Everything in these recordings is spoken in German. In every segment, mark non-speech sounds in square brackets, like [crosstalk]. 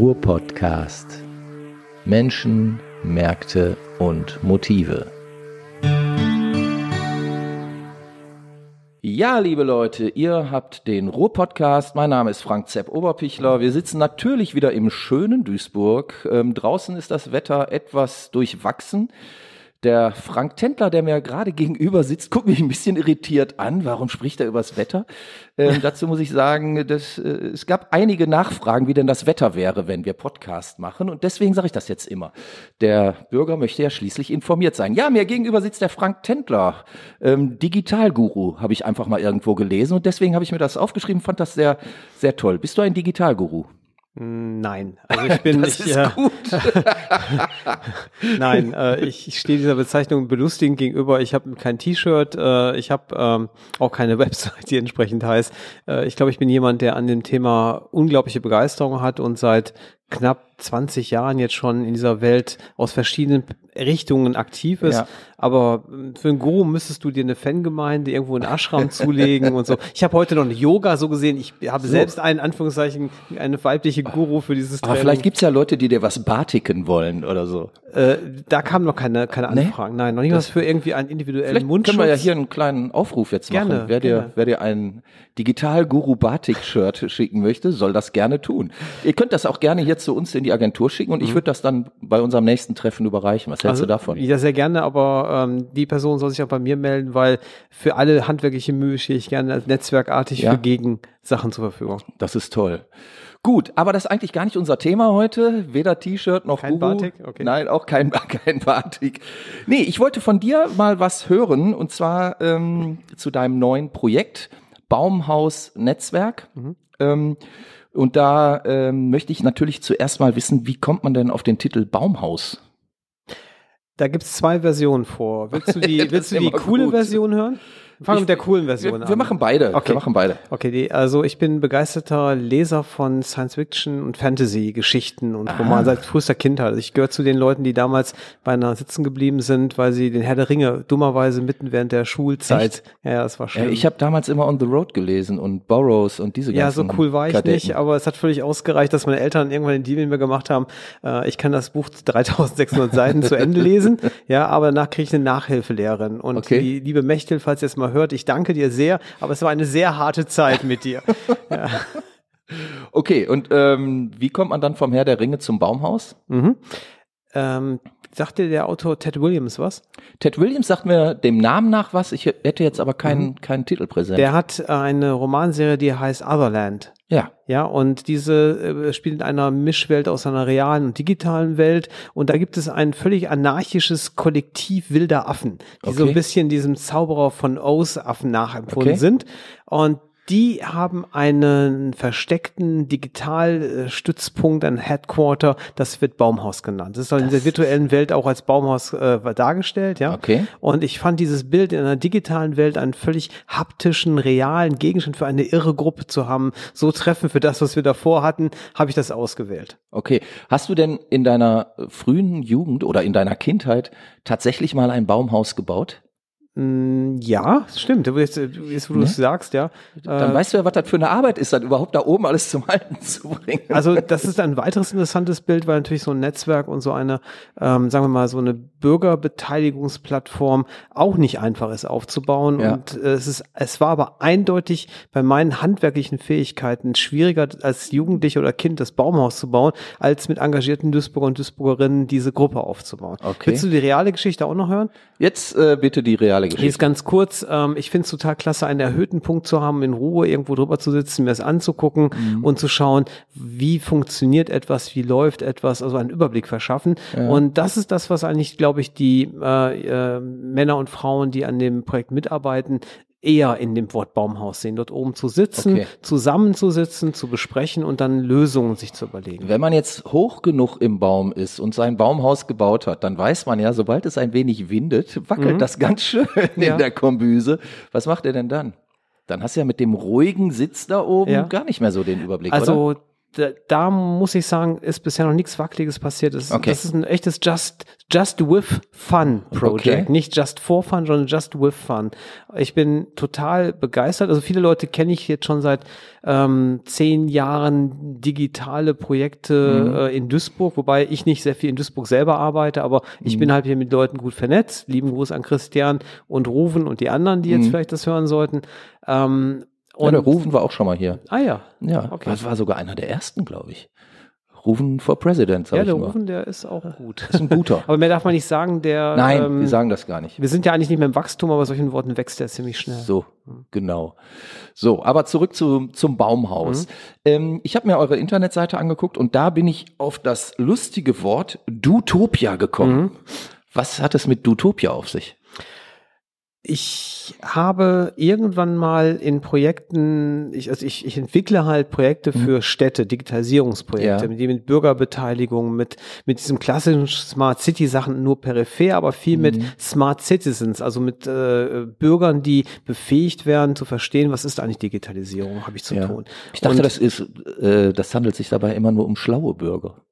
Ruhr-Podcast. Menschen, Märkte und Motive. Ja, liebe Leute, ihr habt den Ruhr-Podcast. Mein Name ist Frank Zepp Oberpichler. Wir sitzen natürlich wieder im schönen Duisburg. Ähm, draußen ist das Wetter etwas durchwachsen. Der Frank Tentler, der mir gerade gegenüber sitzt, guckt mich ein bisschen irritiert an. Warum spricht er übers Wetter? Ähm, dazu muss ich sagen, dass, äh, es gab einige Nachfragen, wie denn das Wetter wäre, wenn wir Podcast machen. Und deswegen sage ich das jetzt immer. Der Bürger möchte ja schließlich informiert sein. Ja, mir gegenüber sitzt der Frank Tentler, ähm, Digitalguru, habe ich einfach mal irgendwo gelesen. Und deswegen habe ich mir das aufgeschrieben, fand das sehr, sehr toll. Bist du ein Digitalguru? Nein, [laughs] also ich bin das nicht. ist äh, gut. [laughs] Nein, äh, ich, ich stehe dieser Bezeichnung belustigend gegenüber. Ich habe kein T-Shirt, äh, ich habe ähm, auch keine [laughs] Website, die entsprechend heißt. Äh, ich glaube, ich bin jemand, der an dem Thema unglaubliche Begeisterung hat und seit knapp 20 Jahren jetzt schon in dieser Welt aus verschiedenen Richtungen aktiv ist. Ja. Aber ähm, für einen Guru müsstest du dir eine Fangemeinde irgendwo in Ashram [laughs] zulegen und so. Ich habe heute noch eine Yoga so gesehen. Ich habe selbst einen Anführungszeichen eine weibliche Guru für dieses Aber vielleicht gibt's ja Leute, die dir was batiken wollen oder so. Äh, da kamen noch keine, keine Nee? Anfragen. Nein, noch nicht was für irgendwie einen individuellen Vielleicht Mundschutz. können wir ja hier einen kleinen Aufruf jetzt machen. Gerne, wer, dir, gerne. wer dir ein Digital-Guru Batik-Shirt schicken möchte, soll das gerne tun. Ihr könnt das auch gerne hier zu uns in die Agentur schicken und ich würde das dann bei unserem nächsten Treffen überreichen. Was hältst du davon? Ja, sehr gerne, aber ähm, die Person soll sich auch bei mir melden, weil für alle handwerkliche Mühe stehe ich gerne als netzwerkartig Ja. für Gegensachen zur Verfügung. Das ist toll. Gut, aber das ist eigentlich gar nicht unser Thema heute. Weder T-Shirt noch Kein Guru. Batik? Okay. Nein, auch kein, [laughs] kein Batik. Nee, ich wollte von dir mal was hören und zwar ähm, zu deinem neuen Projekt Baumhaus Netzwerk. Mhm. Ähm, und da ähm, möchte ich natürlich zuerst mal wissen, wie kommt man denn auf den Titel Baumhaus? Da gibt's zwei Versionen vor. Willst du [laughs] die, willst du die coole gut. Version hören? Fangen wir mit der coolen Version Wir, an. wir machen beide. Okay. Wir machen beide. Okay, die, also ich bin begeisterter Leser von Science-Fiction und Fantasy-Geschichten und Romanen seit frühester Kindheit. Ich gehöre zu den Leuten, die damals beinahe sitzen geblieben sind, weil sie den Herr der Ringe dummerweise mitten während der Schulzeit. Ja, ja, das war Äh, schlimm. ich habe damals immer On the Road gelesen und Burroughs und diese ja, so ganzen cool war ich Kadetten. nicht, aber es hat völlig ausgereicht, dass meine Eltern irgendwann den Deal mit mir gemacht haben. Äh, ich kann das Buch 3600 Seiten zu Ende lesen, [laughs] ja, aber danach kriege ich eine Nachhilfelehrerin. Und Okay. die liebe Mechtel, falls ihr es mal hört, ich danke dir sehr, aber es war eine sehr harte Zeit mit dir. [laughs] Okay, und ähm, wie kommt man dann vom Herr der Ringe zum Baumhaus? Mhm. Ähm, sagt dir der Autor Ted Williams was? Ted Williams sagt mir dem Namen nach was, ich hätte jetzt aber keinen, keinen Titel präsent. Der hat eine Romanserie, die heißt Otherland. ja, Ja, und diese äh, spielt in einer Mischwelt aus einer realen und digitalen Welt. Und da gibt es ein völlig anarchisches Kollektiv wilder Affen, die so Okay. ein bisschen diesem Zauberer von Oz Affen nachempfunden Okay. sind. Und die haben einen versteckten Digitalstützpunkt, ein Headquarter, das wird Baumhaus genannt. Das ist in der virtuellen Welt auch als Baumhaus äh, dargestellt, ja. Okay. Und ich fand dieses Bild in einer digitalen Welt einen völlig haptischen, realen Gegenstand für eine irre Gruppe zu haben, so treffend für das, was wir davor hatten, habe ich das ausgewählt. okay. Hast du denn in deiner frühen Jugend oder in deiner Kindheit tatsächlich mal ein Baumhaus gebaut? Mm, Ja, stimmt. Jetzt, jetzt wo du es sagst, ja. Dann Äh, weißt du ja, was das für eine Arbeit ist, dann überhaupt da oben alles zum Halten zu bringen. Also das ist ein weiteres interessantes Bild, weil natürlich so ein Netzwerk und so eine, ähm, sagen wir mal, so eine Bürgerbeteiligungsplattform auch nicht einfach ist aufzubauen. Ja. Und äh, es ist, es war aber eindeutig bei meinen handwerklichen Fähigkeiten schwieriger als Jugendlicher oder Kind das Baumhaus zu bauen, als mit engagierten Duisburger und Duisburgerinnen diese Gruppe aufzubauen. Okay. Willst du die reale Geschichte auch noch hören? Jetzt äh, bitte die reale Die ist Geschichte. ganz kurz. Ähm, ich finde es total klasse, einen erhöhten Punkt zu haben, in Ruhe irgendwo drüber zu sitzen, mir das anzugucken Mhm. und zu schauen, wie funktioniert etwas, wie läuft etwas, also einen Überblick verschaffen. Und das ist das, was eigentlich, glaube ich, die äh, äh, Männer und Frauen, die an dem Projekt mitarbeiten, eher in dem Wort Baumhaus sehen, dort oben zu sitzen, Okay. zusammenzusitzen, zu besprechen und dann Lösungen sich zu überlegen. Wenn man jetzt hoch genug im Baum ist und sein Baumhaus gebaut hat, dann weiß man ja, sobald es ein wenig windet, wackelt das ganz schön Mhm. Ja. in der Kombüse. Was macht er denn dann? Dann hast du ja mit dem ruhigen Sitz da oben Ja. gar nicht mehr so den Überblick, Also oder? Da, da muss ich sagen, ist bisher noch nichts Wackeliges passiert. Das, Okay. das ist ein echtes Just, Just with Fun Project. Okay. Nicht Just for Fun, sondern Just with Fun. Ich bin total begeistert. Also viele Leute kenne ich jetzt schon seit ähm, zehn Jahren digitale Projekte äh, in Duisburg, wobei ich nicht sehr viel in Duisburg selber arbeite, aber ich bin halt hier mit Leuten gut vernetzt. Lieben Gruß an Christian und Ruven und die anderen, die jetzt vielleicht das hören sollten. Ähm, Ja, und, der Ruven war auch schon mal hier. ah ja, Ja, Okay. das war sogar einer der ersten, glaube ich. Ruven for President, sag ja, ich der. Rufen, der ist auch gut. ist ein guter. [laughs] Aber mehr darf man nicht sagen, der. Nein, ähm, wir sagen das gar nicht. wir sind ja eigentlich nicht mehr im Wachstum, aber solchen Worten wächst der ziemlich schnell. So, genau. So, aber zurück zu, zum Baumhaus. Ähm, ich habe mir eure Internetseite angeguckt und da bin ich auf das lustige Wort Dutopia gekommen. Was hat es mit Dutopia auf sich? Ich habe irgendwann mal in Projekten, ich, also ich, ich entwickle halt Projekte für Städte, Digitalisierungsprojekte, Ja. mit, mit Bürgerbeteiligung, mit, mit diesem klassischen Smart City Sachen nur peripher, aber viel mit Smart Citizens, also mit äh, Bürgern, die befähigt werden zu verstehen, was ist eigentlich Digitalisierung, habe ich zu Ja. tun. Ich dachte, Und- das ist, äh, das handelt sich dabei immer nur um schlaue Bürger.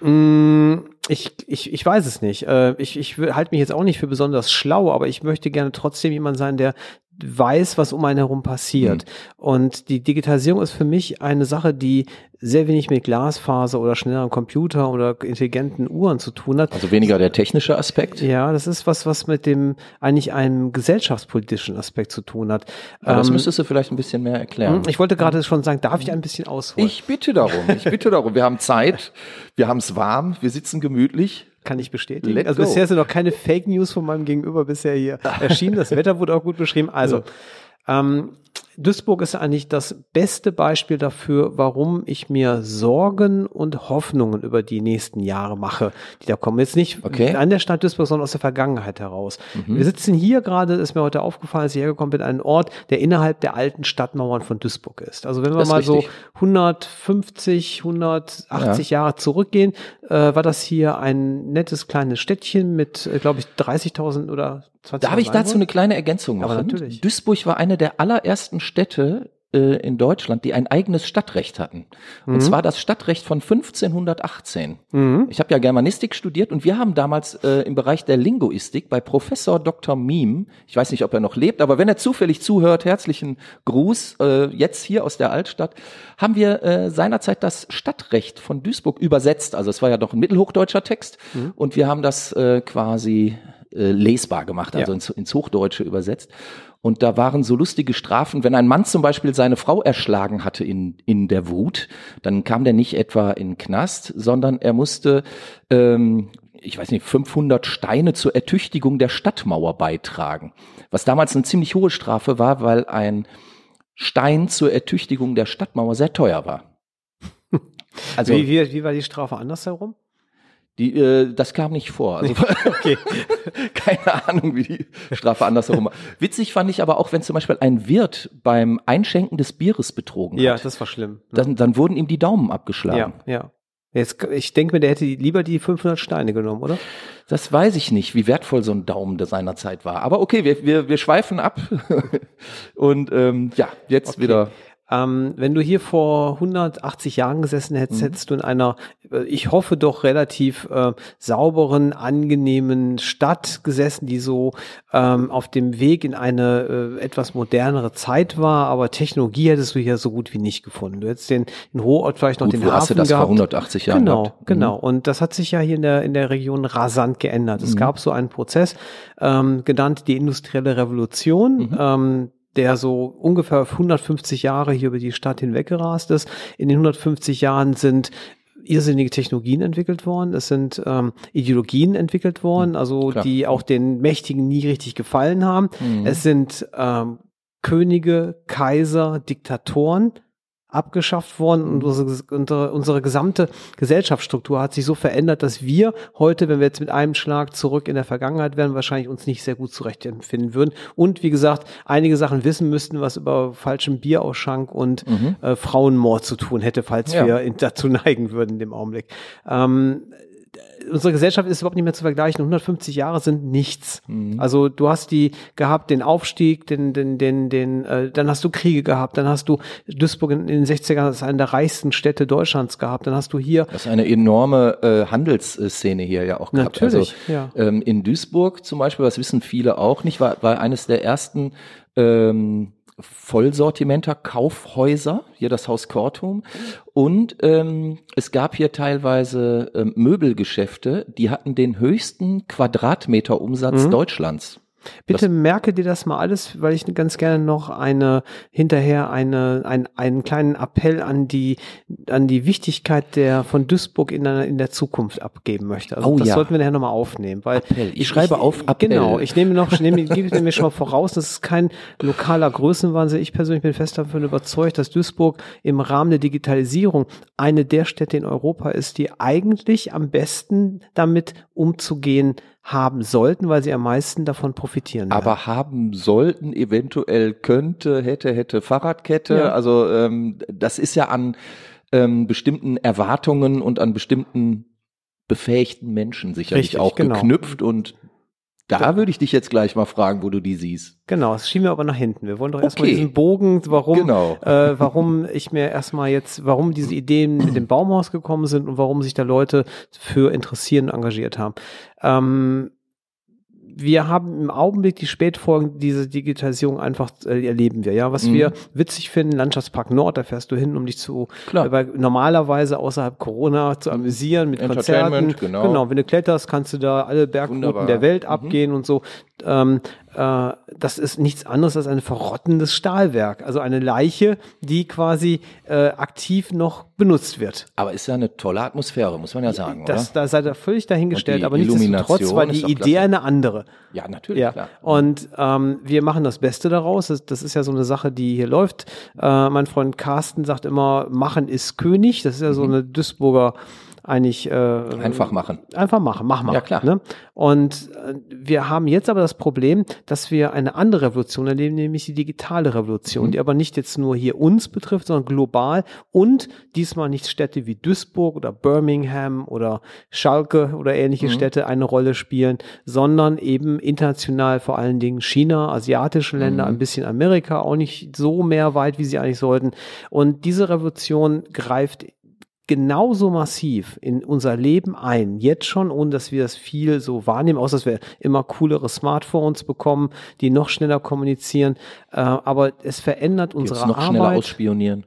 Mm, Ich, ich, ich weiß es nicht. Äh, Ich, ich halte mich jetzt auch nicht für besonders schlau, aber ich möchte gerne trotzdem jemand sein, der weiß, was um einen herum passiert. Und die Digitalisierung ist für mich eine Sache, die sehr wenig mit Glasfaser oder schnelleren Computer oder intelligenten Uhren zu tun hat. Also weniger der technische Aspekt. Ja, das ist was, was mit dem eigentlich einem gesellschaftspolitischen Aspekt zu tun hat. Aber das Ähm, müsstest du vielleicht ein bisschen mehr erklären. ich wollte gerade schon sagen, darf ich ein bisschen ausholen? Ich bitte darum, ich bitte darum. Wir haben Zeit, wir haben es warm, wir sitzen gemütlich. Kann ich bestätigen. Let also go. bisher sind noch keine Fake News von meinem Gegenüber bisher hier [laughs] erschienen. Das Wetter wurde auch gut beschrieben. Also, ähm, Duisburg ist eigentlich das beste Beispiel dafür, warum ich mir Sorgen und Hoffnungen über die nächsten Jahre mache, die da kommen. Jetzt nicht Okay. an der Stadt Duisburg, sondern aus der Vergangenheit heraus. Wir sitzen hier gerade, ist mir heute aufgefallen, als ich hergekommen bin, an einem Ort, der innerhalb der alten Stadtmauern von Duisburg ist. Also wenn wir mal so richtig. 150, 180 Jahre zurückgehen, äh, war das hier ein nettes kleines Städtchen mit, äh, glaube ich, 30.000 oder 20.000 Darf ich dazu eine kleine Ergänzung Aber machen? natürlich. Duisburg war eine der allerersten Städte äh, in Deutschland, die ein eigenes Stadtrecht hatten. Und zwar das Stadtrecht von 1518. Mhm. Ich habe ja Germanistik studiert und wir haben damals äh, im Bereich der Linguistik bei Professor Dr. Miem, ich weiß nicht, ob er noch lebt, aber wenn er zufällig zuhört, herzlichen Gruß, äh, jetzt hier aus der Altstadt, haben wir äh, seinerzeit das Stadtrecht von Duisburg übersetzt. Also es war ja doch ein mittelhochdeutscher Text Mhm. und wir haben das äh, quasi äh, lesbar gemacht, also Ja. ins, ins Hochdeutsche übersetzt. Und da waren so lustige Strafen, wenn ein Mann zum Beispiel seine Frau erschlagen hatte in, in der Wut, dann kam der nicht etwa in Knast, sondern er musste, ähm, ich weiß nicht, 500 Steine zur Ertüchtigung der Stadtmauer beitragen. Was damals eine ziemlich hohe Strafe war, weil ein Stein zur Ertüchtigung der Stadtmauer sehr teuer war. [laughs] Also wie, wie, wie war die Strafe andersherum? Die, äh, das kam nicht vor. Also [laughs] Okay. [laughs] Keine Ahnung, wie die Strafe andersherum war. Witzig fand ich aber auch, wenn zum Beispiel ein Wirt beim Einschenken des Bieres betrogen Ja, hat, das war schlimm. dann, dann wurden ihm die Daumen Ja, abgeschlagen. ja. Jetzt, ich denke mir, der hätte lieber die 500 Steine genommen, oder? Das weiß ich nicht, wie wertvoll so ein Daumen der seinerzeit war. Aber okay, wir, wir, wir schweifen ab. [laughs] Und ähm, ja, jetzt Okay. wieder. Ähm, wenn du hier vor 180 Jahren gesessen hättest, hättest du in einer, äh, ich hoffe doch relativ äh, sauberen, angenehmen Stadt gesessen, die so ähm, auf dem Weg in eine äh, etwas modernere Zeit war, aber Technologie hättest du hier so gut wie nicht gefunden. Du hättest den in Ruhrort vielleicht noch Gut, den wo Hafen hast du das gehabt. vor 180 Jahren Genau, gehabt? Mhm. genau. Und das hat sich ja hier in der, in der Region rasant geändert. Mhm. Es gab so einen Prozess, ähm, genannt die industrielle Revolution, Mhm. ähm, der so ungefähr 150 Jahre hier über die Stadt hinweggerast ist. In den 150 Jahren sind irrsinnige Technologien entwickelt worden, es sind ähm, Ideologien entwickelt worden, also Mhm. Klar. die auch den Mächtigen nie richtig gefallen haben. Mhm. Es sind ähm, Könige, Kaiser, Diktatoren abgeschafft worden und unsere, unsere, gesamte Gesellschaftsstruktur hat sich so verändert, dass wir heute, wenn wir jetzt mit einem Schlag zurück in der Vergangenheit wären, wahrscheinlich uns nicht sehr gut zurechtfinden würden. Und wie gesagt, einige Sachen wissen müssten, was über falschen Bierausschank und äh, Frauenmord zu tun hätte, falls Ja. wir in, dazu [laughs] neigen würden in dem Augenblick. Ähm, unsere Gesellschaft ist überhaupt nicht mehr zu vergleichen. 150 Jahre sind nichts. Mhm. Also du hast die gehabt, den Aufstieg, den, den, den, den, äh, dann hast du Kriege gehabt, dann hast du Duisburg in, in den 60ern, das ist eine der reichsten Städte Deutschlands gehabt, dann hast du hier. Das ist eine enorme äh, Handelsszene hier ja auch gehabt. Natürlich, also, ja. Ähm, in Duisburg zum Beispiel, das wissen viele auch nicht, war, war eines der ersten ähm, Vollsortimenter Kaufhäuser, hier das Haus Kortum. Und ähm, es gab hier teilweise ähm, Möbelgeschäfte, die hatten den höchsten Quadratmeterumsatz mhm. Deutschlands. Bitte das merke dir das mal alles, weil ich ganz gerne noch eine hinterher eine ein, einen kleinen Appell an die an die Wichtigkeit der von Duisburg in der, in der Zukunft abgeben möchte. Also oh, das ja. sollten wir nachher nochmal aufnehmen, weil Appell. Ich, schreibe ich, auf Appell. Genau, ich nehme noch ich nehme gebe mir schon mal voraus, das ist kein lokaler Größenwahnsinn. Ich persönlich bin fest davon überzeugt, dass Duisburg im Rahmen der Digitalisierung eine der Städte in Europa ist, die eigentlich am besten damit umzugehen haben sollten, weil sie am meisten davon profitieren. Aber werden. haben sollten, eventuell könnte, hätte, hätte Fahrradkette. Ja. Also ähm, das ist ja an ähm, bestimmten Erwartungen und an bestimmten befähigten Menschen sicherlich Richtig, auch genau. geknüpft und da würde ich dich jetzt gleich mal fragen, wo du die siehst. Genau, das schieben wir aber nach hinten. Wir wollen doch erstmal okay. diesen Bogen, warum, genau. äh, warum ich mir erstmal jetzt, warum diese Ideen mit dem Baumhaus gekommen sind und warum sich da Leute für interessieren, engagiert haben. Ähm, wir haben im Augenblick die Spätfolgen dieser Digitalisierung einfach äh, erleben wir. Ja, was mhm. wir witzig finden, Landschaftspark Nord, da fährst du hin, um dich zu. Äh, normalerweise außerhalb Corona zu amüsieren mit Konzerten. Genau. genau, wenn du kletterst, kannst du da alle Bergrouten der Welt mhm. abgehen und so. Ähm, äh, das ist nichts anderes als ein verrottendes Stahlwerk, also eine Leiche, die quasi äh, aktiv noch benutzt wird. Aber ist ja eine tolle Atmosphäre, muss man ja sagen, das, oder? Da seid ihr völlig dahingestellt, aber nichtsdestotrotz war die Idee klasse. eine andere. Ja, natürlich, ja. klar. Und ähm, wir machen das Beste daraus. Das, das, ist ja so eine Sache, die hier läuft. Äh, mein Freund Carsten sagt immer, machen ist König. Das ist ja so mhm. eine Duisburger eigentlich äh, einfach machen. Einfach machen, mach mal. Ja klar. Ne? Und äh, wir haben jetzt aber das Problem, dass wir eine andere Revolution erleben, nämlich die digitale Revolution, mhm. die aber nicht jetzt nur hier uns betrifft, sondern global und diesmal nicht Städte wie Duisburg oder Birmingham oder Schalke oder ähnliche mhm. Städte eine Rolle spielen, sondern eben international vor allen Dingen China, asiatische Länder, mhm. ein bisschen Amerika, auch nicht so mehr weit, wie sie eigentlich sollten. Und diese Revolution greift genauso massiv in unser Leben ein, jetzt schon, ohne dass wir das viel so wahrnehmen, außer dass wir immer coolere Smartphones bekommen, die noch schneller kommunizieren. Äh, aber es verändert unsere noch Arbeit. schneller ausspionieren.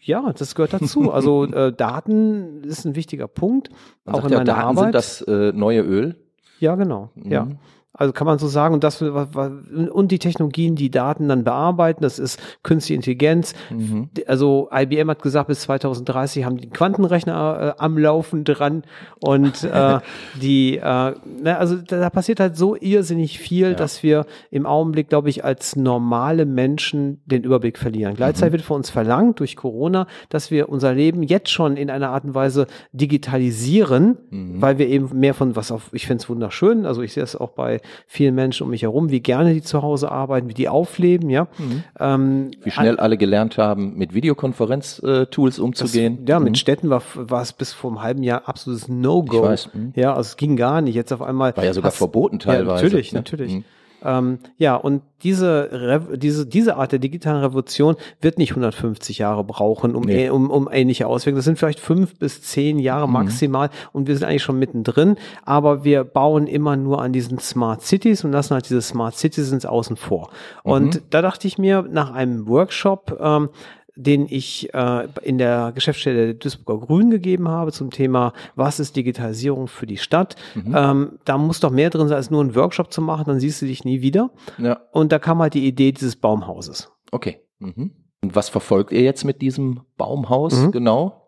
Ja, das gehört dazu. [laughs] Also äh, Daten ist ein wichtiger Punkt. Man auch in meiner Daten Arbeit. sind das äh, neue Öl. Ja, genau. Mhm. Ja. Also kann man so sagen, und das und die Technologien, die Daten dann bearbeiten, das ist künstliche Intelligenz. Mhm. Also IBM hat gesagt, bis 2030 haben die Quantenrechner äh, am Laufen dran und äh, [laughs] die, äh, na, also da passiert halt so irrsinnig viel, ja. dass wir im Augenblick, glaube ich, als normale Menschen den Überblick verlieren. Gleichzeitig mhm. wird von uns verlangt durch Corona, dass wir unser Leben jetzt schon in einer Art und Weise digitalisieren, mhm. weil wir eben mehr von was auf, ich finde es wunderschön, also ich sehe es auch bei vielen Menschen um mich herum, wie gerne die zu Hause arbeiten, wie die aufleben, ja. Mhm. Ähm, wie schnell alle gelernt haben, mit Videokonferenz-Tools umzugehen. Das, ja, mit mhm. Städten war, war es bis vor einem halben Jahr absolutes No-Go. Mhm. Ja, also es ging gar nicht. Jetzt auf einmal. War ja sogar verboten teilweise. Ja, natürlich, ne? natürlich. Mhm. Ähm, ja, und diese, diese, diese Art der digitalen Revolution wird nicht 150 Jahre brauchen, um, nee. um, um ähnliche Auswirkungen. Das sind vielleicht fünf bis zehn Jahre mhm. maximal und wir sind eigentlich schon mittendrin. Aber wir bauen immer nur an diesen Smart Cities und lassen halt diese Smart Citizens außen vor. Mhm. Und da dachte ich mir, nach einem Workshop, ähm, den ich äh, in der Geschäftsstelle der Duisburger Grün gegeben habe zum Thema, was ist Digitalisierung für die Stadt. Mhm. Ähm, da muss doch mehr drin sein, als nur einen Workshop zu machen, dann siehst du dich nie wieder. Ja. Und da kam halt die Idee dieses Baumhauses. Okay. Mhm. Und was verfolgt ihr jetzt mit diesem Baumhaus mhm. genau?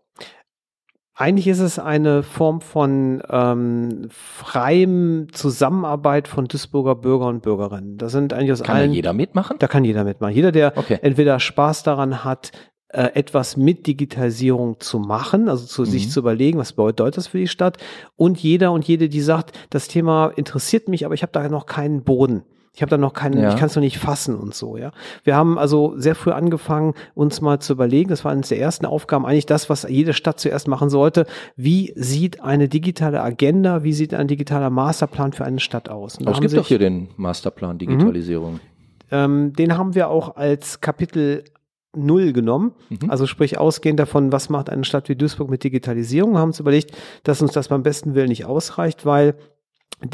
Eigentlich ist es eine Form von ähm, freiem Zusammenarbeit von Duisburger Bürger und Bürgerinnen. Das sind eigentlich aus kann allen. Kann jeder mitmachen? Da kann jeder mitmachen. Jeder, der okay. entweder Spaß daran hat, äh, etwas mit Digitalisierung zu machen, also zu mhm. sich zu überlegen, was bedeutet das für die Stadt. Und jeder und jede, die sagt, das Thema interessiert mich, aber ich habe da noch keinen Boden. Ich habe da noch keinen, Ja. ich kann es noch nicht fassen und so, ja. Wir haben also sehr früh angefangen, uns mal zu überlegen, das war eines der ersten Aufgaben, eigentlich das, was jede Stadt zuerst machen sollte. Wie sieht eine digitale Agenda, wie sieht ein digitaler Masterplan für eine Stadt aus? Es gibt doch hier den Masterplan Digitalisierung. ähm, den haben wir auch als Kapitel Null genommen. Mhm. Also sprich ausgehend davon, was macht eine Stadt wie Duisburg mit Digitalisierung, haben uns überlegt, dass uns das beim besten Willen nicht ausreicht, weil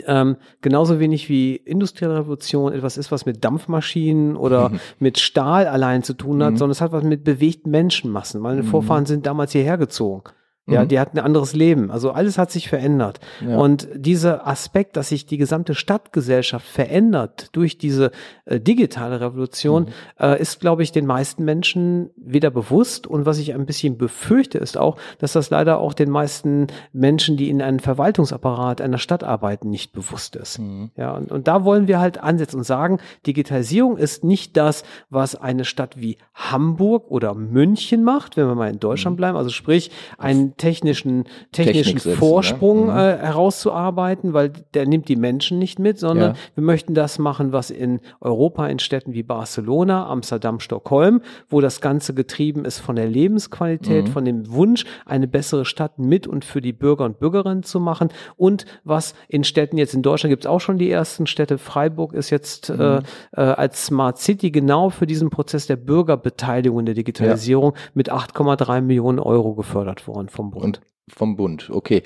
ähm, genauso wenig wie industrielle Revolution etwas ist, was mit Dampfmaschinen oder mit Stahl allein zu tun hat, Mhm. sondern es hat was mit bewegten Menschenmassen. Meine Vorfahren sind damals hierher gezogen. Ja, Mhm. die hatten ein anderes Leben. Also alles hat sich verändert. Ja. Und dieser Aspekt, dass sich die gesamte Stadtgesellschaft verändert durch diese äh, digitale Revolution, Mhm. äh, ist, glaube ich, den meisten Menschen weder bewusst. Und was ich ein bisschen befürchte, ist auch, dass das leider auch den meisten Menschen, die in einem Verwaltungsapparat einer Stadt arbeiten, nicht bewusst ist. Mhm. Ja, und, und da wollen wir halt ansetzen und sagen, Digitalisierung ist nicht das, was eine Stadt wie Hamburg oder München macht, wenn wir mal in Deutschland bleiben, also sprich einen technischen, technischen Mhm. setzen, Vorsprung ne? Äh, herauszuarbeiten, weil der nimmt die Menschen nicht mit, sondern Ja. wir möchten das machen, was in Europa in Städten wie Barcelona, Amsterdam, Stockholm, wo das Ganze getrieben ist von der Lebensqualität, Mhm. von dem Wunsch, eine bessere Stadt mit und für die Bürger und Bürgerinnen zu machen und was in Städten jetzt in Deutschland gibt es auch schon die ersten Städte. Freiburg ist jetzt Mhm. äh, äh, als Smart City genau für diesen Prozess der Bürgerbeteiligung in der Digitalisierung mit 8,3 Millionen Euro gefördert worden vom Bund. Und vom Bund, okay.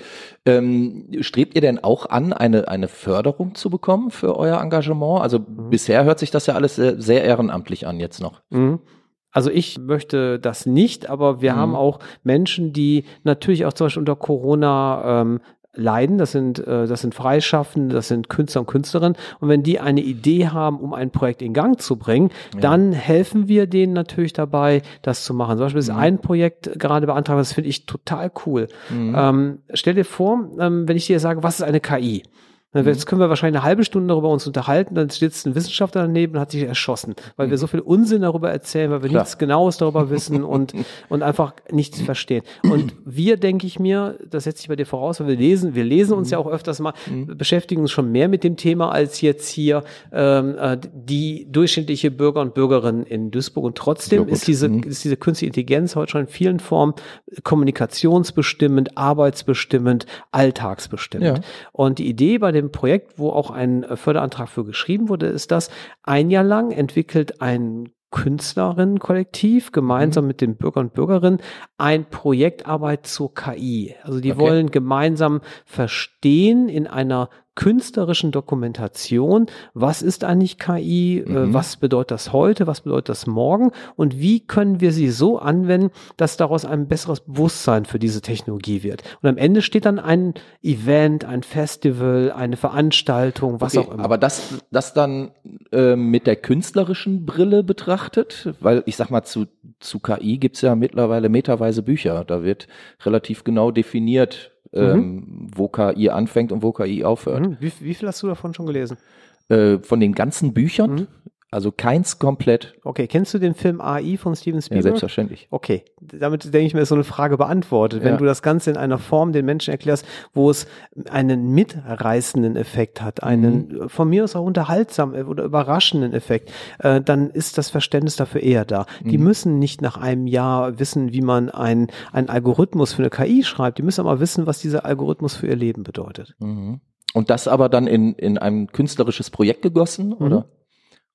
Ähm, strebt ihr denn auch an, eine, eine Förderung zu bekommen für euer Engagement? Also Mhm. bisher hört sich das ja alles sehr, sehr ehrenamtlich an jetzt noch. Mhm. Also ich möchte das nicht, aber wir Mhm. haben auch Menschen, die natürlich auch zum Beispiel unter Corona ähm, leiden. Das sind, äh, das sind Freischaffende, das sind Künstler und Künstlerinnen. Und wenn die eine Idee haben, um ein Projekt in Gang zu bringen, dann helfen wir denen natürlich dabei, das zu machen. Zum Beispiel ist Mhm. ein Projekt gerade beantragt, das finde ich total cool. Ähm, stell dir vor, ähm, wenn ich dir sage, was ist eine KI? Mhm. Jetzt können wir wahrscheinlich eine halbe Stunde darüber uns unterhalten, dann sitzt ein Wissenschaftler daneben und hat sich erschossen, weil wir so viel Unsinn darüber erzählen, weil wir Mhm. Klar. nichts Genaues darüber wissen [laughs] und, und einfach nichts verstehen. Und wir, denke ich mir, das setze ich bei dir voraus, weil wir lesen, wir lesen Mhm. uns ja auch öfters mal, beschäftigen uns schon mehr mit dem Thema als jetzt hier ähm, äh, die durchschnittliche Bürger und Bürgerin in Duisburg. Und trotzdem ist diese, Mhm. ist diese künstliche Intelligenz heute schon in vielen Formen kommunikationsbestimmend, arbeitsbestimmend, alltagsbestimmend. Ja. Und die Idee bei dem Projekt, wo auch ein äh, Förderantrag für geschrieben wurde, ist das, ein Jahr lang entwickelt ein Künstlerinnenkollektiv gemeinsam mit den Bürgern und Bürgerinnen ein Projektarbeit zur KI. Also die Okay. wollen gemeinsam verstehen in einer künstlerischen Dokumentation, was ist eigentlich KI, äh, Mhm. was bedeutet das heute, was bedeutet das morgen und wie können wir sie so anwenden, dass daraus ein besseres Bewusstsein für diese Technologie wird. Und am Ende steht dann ein Event, ein Festival, eine Veranstaltung, was Okay, auch immer. Aber das, das dann ähm, mit der künstlerischen Brille betrachtet, weil ich sag mal, zu, zu KI gibt's ja mittlerweile meterweise Bücher. Da wird relativ genau definiert, ähm, wo KI anfängt und wo KI aufhört. Mhm. wie, wie viel hast du davon schon gelesen? Äh, von den ganzen Büchern, Mhm. Also keins komplett, Okay, kennst du den Film AI von Steven ja, Spielberg? selbstverständlich. Okay, damit denke ich mir, ist so eine Frage beantwortet. Wenn Ja. du das Ganze in einer Form den Menschen erklärst, wo es einen mitreißenden Effekt hat, einen Mhm. von mir aus auch unterhaltsamen oder überraschenden Effekt, äh, dann ist das Verständnis dafür eher da. Die Mhm. müssen nicht nach einem Jahr wissen, wie man ein- einen Algorithmus für eine KI schreibt. Die müssen aber wissen, was dieser Algorithmus für ihr Leben bedeutet. Mhm. Und das aber dann in, in ein künstlerisches Projekt gegossen, oder?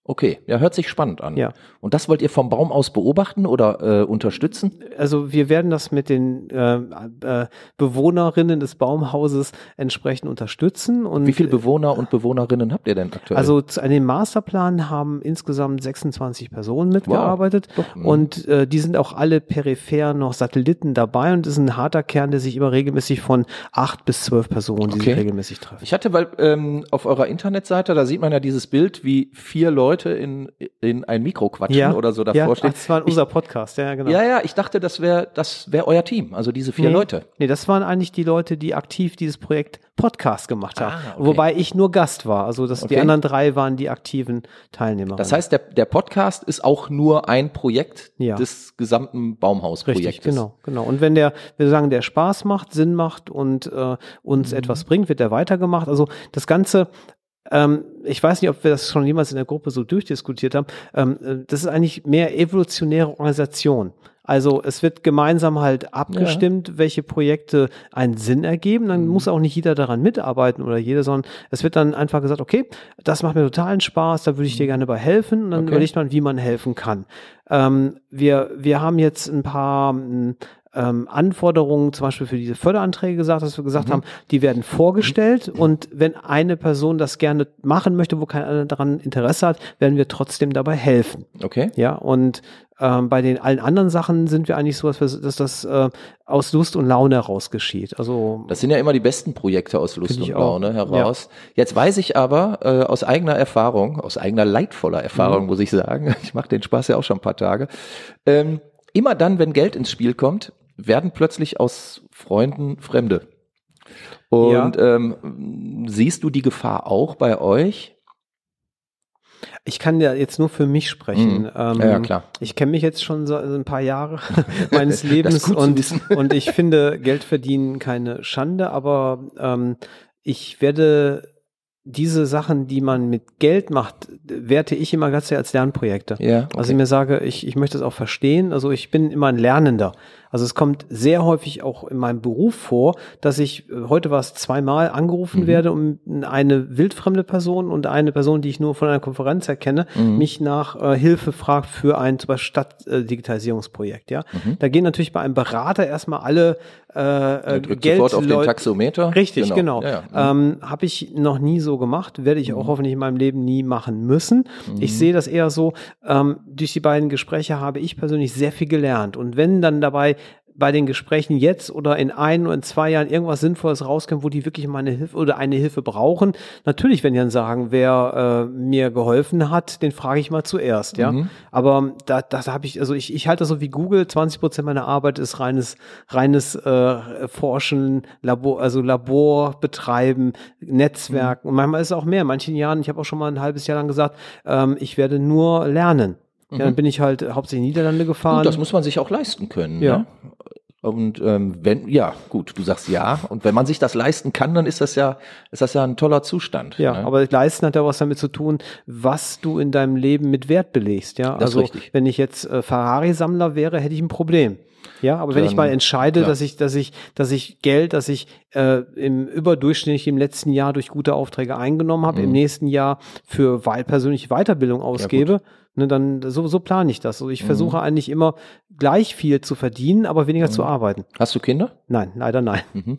Okay, ja, hört sich spannend an. Ja. Und das wollt ihr vom Baum aus beobachten oder äh, unterstützen? Also wir werden das mit den äh, äh, Bewohnerinnen des Baumhauses entsprechend unterstützen. Und Wie viele Bewohner und Bewohnerinnen habt ihr denn aktuell? Also an dem Masterplan haben insgesamt 26 Personen mitgearbeitet Doch, mhm. und äh, die sind auch alle peripher noch Satelliten dabei und es ist ein harter Kern, der sich immer regelmäßig von acht bis zwölf Personen, die Okay. sich regelmäßig treffen. Ich hatte, weil ähm, auf eurer Internetseite, da sieht man ja dieses Bild, wie vier Leute in, in ein Mikro quatschen oder so davor ja, stehen. ach, das war unser Podcast, ja, genau. ja, ja, ich dachte, das wäre das wär euer Team, also diese vier nee, Leute. Nee, das waren eigentlich die Leute, die aktiv dieses Projekt Podcast gemacht haben. Ah, okay. Wobei ich nur Gast war. Also das, die Okay. anderen drei waren die aktiven Teilnehmer. Das heißt, der, der Podcast ist auch nur ein Projekt Ja. des gesamten Baumhausprojektes. Richtig, genau, genau. Und wenn der, wir sagen, der Spaß macht, Sinn macht und äh, uns Mhm. etwas bringt, wird der weitergemacht. Also das Ganze ähm, ich weiß nicht, ob wir das schon jemals in der Gruppe so durchdiskutiert haben, ähm, äh, das ist eigentlich mehr evolutionäre Organisation. Also es wird gemeinsam halt abgestimmt, ja. welche Projekte einen Sinn ergeben. Dann mhm. muss auch nicht jeder daran mitarbeiten oder jeder, sondern es wird dann einfach gesagt, okay, das macht mir totalen Spaß, da würde ich dir mhm. gerne bei helfen. Und dann okay. überlegt man, wie man helfen kann. Ähm, wir, wir haben jetzt ein paar ähm, Anforderungen zum Beispiel für diese Förderanträge gesagt, dass wir gesagt mhm. haben, die werden vorgestellt mhm. und wenn eine Person das gerne machen möchte, wo keiner daran Interesse hat, werden wir trotzdem dabei helfen. Okay. Ja, und ähm, bei den allen anderen Sachen sind wir eigentlich so, dass, wir, dass das äh, aus Lust und Laune heraus geschieht. Also das sind ja immer die besten Projekte aus Lust und Laune heraus. Ja. Jetzt weiß ich aber äh, aus eigener Erfahrung, aus eigener leidvoller Erfahrung mhm. muss ich sagen, [laughs] ich mache den Spaß ja auch schon ein paar Tage. Ähm, immer dann, wenn Geld ins Spiel kommt, werden plötzlich aus Freunden Fremde. Und ja. ähm, siehst du die Gefahr auch bei euch? Ich kann ja jetzt nur für mich sprechen. Mhm. Ähm, ja, klar. Ich kenne mich jetzt schon so ein paar Jahre [laughs] meines Lebens und, [laughs] und ich finde Geld verdienen keine Schande, aber ähm, ich werde diese Sachen, die man mit Geld macht, werte ich immer ganz sehr als Lernprojekte. Ja, okay. Also ich mir sage, ich, ich möchte es auch verstehen. Also ich bin immer ein Lernender. Also es kommt sehr häufig auch in meinem Beruf vor, dass ich, äh, heute war es zweimal, angerufen mhm. werde, um eine wildfremde Person und eine Person, die ich nur von einer Konferenz erkenne, mhm. mich nach äh, Hilfe fragt für ein zum Beispiel Stadtdigitalisierungsprojekt. Ja, mhm. Da gehen natürlich bei einem Berater erstmal alle äh, äh Geld sofort auf den Taxometer. Richtig, genau. genau. Ja, ja. Mhm. Ähm, Habe ich noch nie so gemacht, werde ich auch mhm. hoffentlich in meinem Leben nie machen müssen. Ich mhm. sehe das eher so, ähm, durch die beiden Gespräche habe ich persönlich sehr viel gelernt. Und wenn dann dabei bei den Gesprächen jetzt oder in ein oder in zwei Jahren irgendwas Sinnvolles rauskommt, wo die wirklich mal eine Hilfe oder eine Hilfe brauchen. Natürlich, wenn die dann sagen, wer äh, mir geholfen hat, den frage ich mal zuerst, ja. Mhm. Aber da, da habe ich, also ich, ich halte das so wie Google, 20 Prozent meiner Arbeit ist reines, reines äh, Forschen, Labor, also Labor betreiben, Netzwerken. Mhm. Und manchmal ist es auch mehr. In manchen Jahren, ich habe auch schon mal ein halbes Jahr lang gesagt, ähm, ich werde nur lernen. Ja, dann mhm. bin ich halt hauptsächlich Niederlande gefahren. Gut, das muss man sich auch leisten können. Ja. Ne? Und ähm, wenn, ja, gut, du sagst ja. Und wenn man sich das leisten kann, dann ist das ja, ist das ja ein toller Zustand. Ja, ne? aber leisten hat ja was damit zu tun, was du in deinem Leben mit Wert belegst. Ja, das also wenn ich jetzt äh, Ferrari-Sammler wäre, hätte ich ein Problem. Ja, aber wenn ich mal entscheide, klar. dass ich, dass ich, dass ich Geld, das ich äh, im überdurchschnittlich im letzten Jahr durch gute Aufträge eingenommen habe, mhm. im nächsten Jahr für persönliche Weiterbildung ausgebe, ja, ne, dann so, so plane ich das. Also ich mhm. versuche eigentlich immer gleich viel zu verdienen, aber weniger mhm. zu arbeiten. Hast du Kinder? Nein, leider nein. Mhm.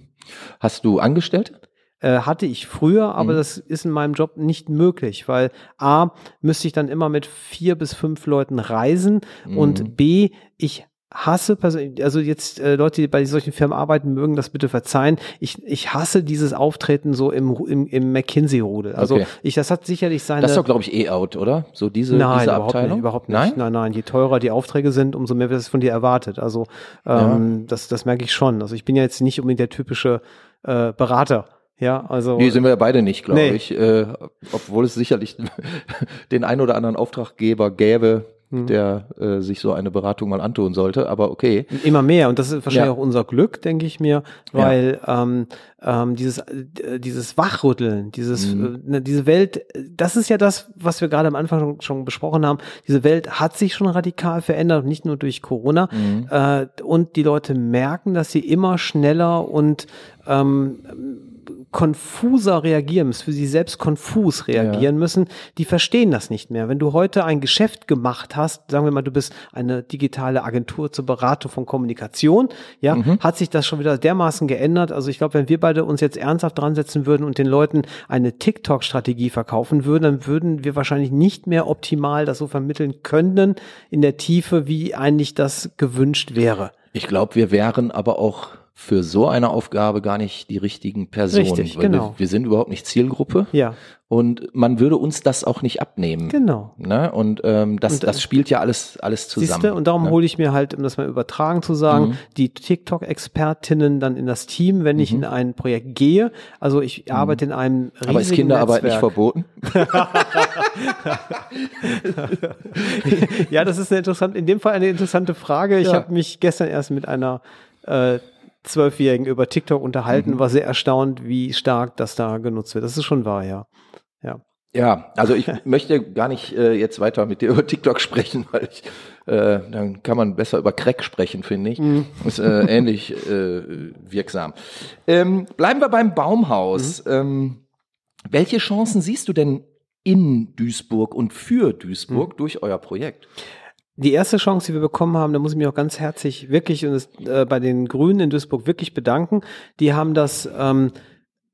Hast du Angestellte? Äh, hatte ich früher, aber mhm. das ist in meinem Job nicht möglich, weil A, müsste ich dann immer mit vier bis fünf Leuten reisen mhm. und B, ich hasse, also jetzt äh, Leute, die bei solchen Firmen arbeiten, mögen das bitte verzeihen. Ich, ich hasse dieses Auftreten so im, im, im McKinsey-Rudel. Also okay. ich, das hat sicherlich seine. Das ist doch, glaube ich, eh out, oder? So diese, nein, diese überhaupt Abteilung? Nicht, überhaupt nicht. Nein? nein, nein. Je teurer die Aufträge sind, umso mehr wird es von dir erwartet. Also ähm, ja. das, das merke ich schon. Also ich bin ja jetzt nicht unbedingt der typische äh, Berater. Ja, also. Nee, sind wir ja beide nicht, glaube nee. ich. Äh, obwohl es sicherlich [laughs] den ein oder anderen Auftraggeber gäbe, Mhm. der äh, sich so eine Beratung mal antun sollte. Aber okay. Immer mehr. Und das ist wahrscheinlich ja. auch unser Glück, denke ich mir, weil ja. ähm, ähm, dieses, äh, dieses Wachrütteln, dieses, mhm. äh, ne, diese Welt, das ist ja das, was wir gerade am Anfang schon, schon, besprochen haben. Diese Welt hat sich schon radikal verändert, nicht nur durch Corona. Mhm. Äh, und die Leute merken, dass sie immer schneller und ähm, konfuser reagieren müssen, für sie selbst konfus reagieren ja. müssen, die verstehen das nicht mehr. Wenn du heute ein Geschäft gemacht hast, sagen wir mal, du bist eine digitale Agentur zur Beratung von Kommunikation, ja, mhm. hat sich das schon wieder dermaßen geändert. Also ich glaube, wenn wir beide uns jetzt ernsthaft dran setzen würden und den Leuten eine TikTok-Strategie verkaufen würden, dann würden wir wahrscheinlich nicht mehr optimal das so vermitteln können in der Tiefe, wie eigentlich das gewünscht wäre. Ich glaube, wir wären aber auch für so eine Aufgabe gar nicht die richtigen Personen. Richtig, genau. Wir, wir, sind überhaupt nicht Zielgruppe. Ja. Und man würde uns das auch nicht abnehmen. Genau. Ne? Und ähm, das, und, das spielt ja alles, alles zusammen. Siehste? Und darum ne? hole ich mir halt, um das mal übertragen zu sagen, mhm. die TikTok-Expertinnen dann in das Team, wenn ich mhm. in ein Projekt gehe. Also ich mhm. arbeite in einem riesigen Aber ist Kinderarbeit Netzwerk. nicht verboten? [laughs] ja, das ist eine interessante, in dem Fall eine interessante Frage. Ich ja. habe mich gestern erst mit einer äh, Zwölfjährigen über TikTok unterhalten, mhm. war sehr erstaunt, wie stark das da genutzt wird. Das ist schon wahr, ja. Ja. Ja, also ich [laughs] möchte gar nicht äh, jetzt weiter mit dir über TikTok sprechen, weil ich, äh, dann kann man besser über Crack sprechen, finde ich. Mhm. Ist äh, ähnlich äh, wirksam. Ähm, bleiben wir beim Baumhaus. Mhm. Ähm, welche Chancen siehst du denn in Duisburg und für Duisburg mhm. durch euer Projekt? Die erste Chance, die wir bekommen haben, da muss ich mich auch ganz herzlich wirklich äh, bei den Grünen in Duisburg wirklich bedanken. Die haben das ähm,